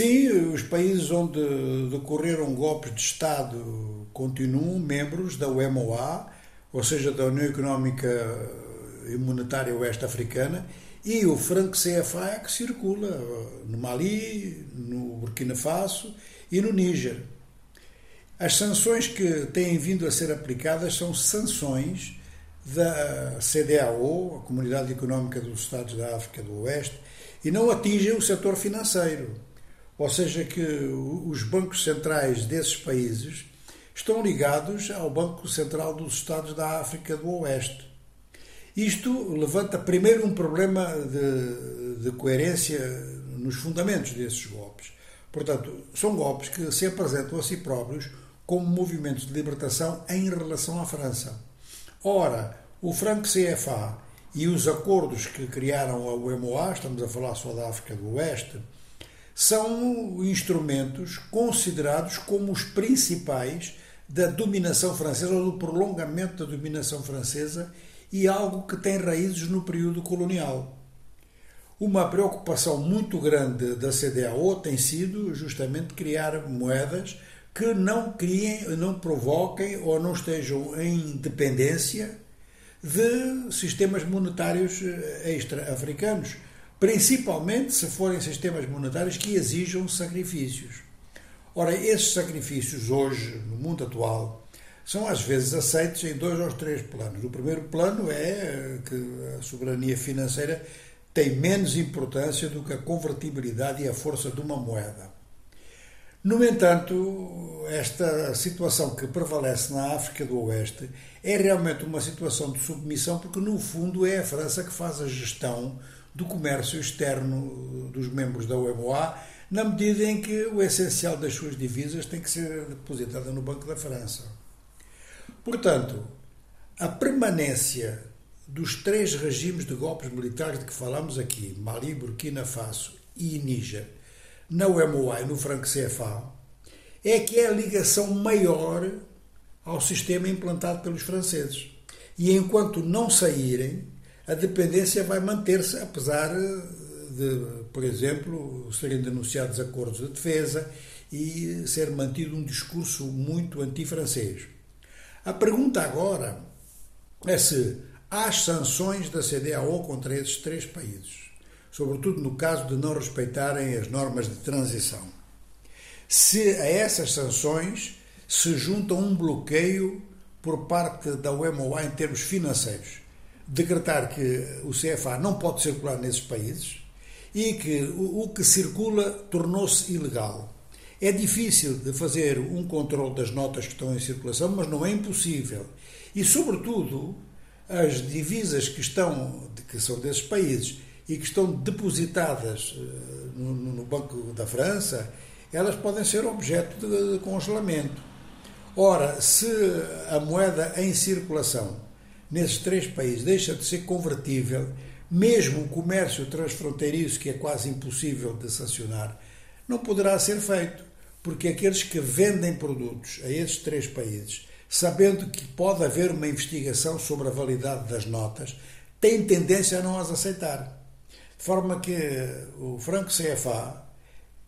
Sim, os países onde decorreram golpes de Estado continuam membros da UMOA, ou seja, da União Económica e Monetária Oeste Africana, e o franco CFA é que circula no Mali, no Burkina Faso e no Níger. As sanções que têm vindo a ser aplicadas são sanções da CDAO, a Comunidade Económica dos Estados da África do Oeste, e não atingem o setor financeiro. Ou seja, que os bancos centrais desses países estão ligados ao Banco Central dos Estados da África do Oeste. Isto levanta primeiro um problema de, de coerência nos fundamentos desses golpes. Portanto, são golpes que se apresentam a si próprios como movimentos de libertação em relação à França. Ora, o franco CFA e os acordos que criaram a UMOA, estamos a falar só da África do Oeste, são instrumentos considerados como os principais da dominação francesa ou do prolongamento da dominação francesa e algo que tem raízes no período colonial. Uma preocupação muito grande da CDAO tem sido justamente criar moedas que não criem, não provoquem ou não estejam em dependência de sistemas monetários eh, extra-africanos, principalmente se forem sistemas monetários que exijam sacrifícios. Ora, esses sacrifícios hoje, no mundo atual, são às vezes aceitos em dois ou três planos. O primeiro plano é que a soberania financeira tem menos importância do que a convertibilidade e a força de uma moeda. No entanto, esta situação que prevalece na África do Oeste é realmente uma situação de submissão, porque no fundo é a França que faz a gestão do comércio externo dos membros da UMOA, na medida em que o essencial das suas divisas tem que ser depositada no Banco da França. Portanto, a permanência dos três regimes de golpes militares de que falamos aqui, Mali, Burkina Faso e Níger, na UMOA e no franco CFA, é que é a ligação maior ao sistema implantado pelos franceses. E enquanto não saírem, a dependência vai manter-se, apesar de, por exemplo, serem denunciados acordos de defesa e ser mantido um discurso muito anti-francês. A pergunta agora é se há sanções da CDAO contra esses três países, sobretudo no caso de não respeitarem as normas de transição. Se a essas sanções se junta um bloqueio por parte da UMOA em termos financeiros, decretar que o CFA não pode circular nesses países e que o que circula tornou-se ilegal. É difícil de fazer um controle das notas que estão em circulação, mas não é impossível. E, sobretudo, as divisas que estão, que são desses países e que estão depositadas eh, no, Banco da França, elas podem ser objeto de congelamento. Ora, se a moeda em circulação nesses três países deixa de ser convertível, mesmo o comércio transfronteiriço, que é quase impossível de sancionar, não poderá ser feito porque aqueles que vendem produtos a esses três países, sabendo que pode haver uma investigação sobre a validade das notas, têm tendência a não as aceitar. De forma que o franco CFA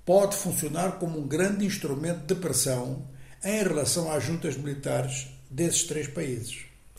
pode funcionar como um grande instrumento de pressão em relação às juntas militares desses três países.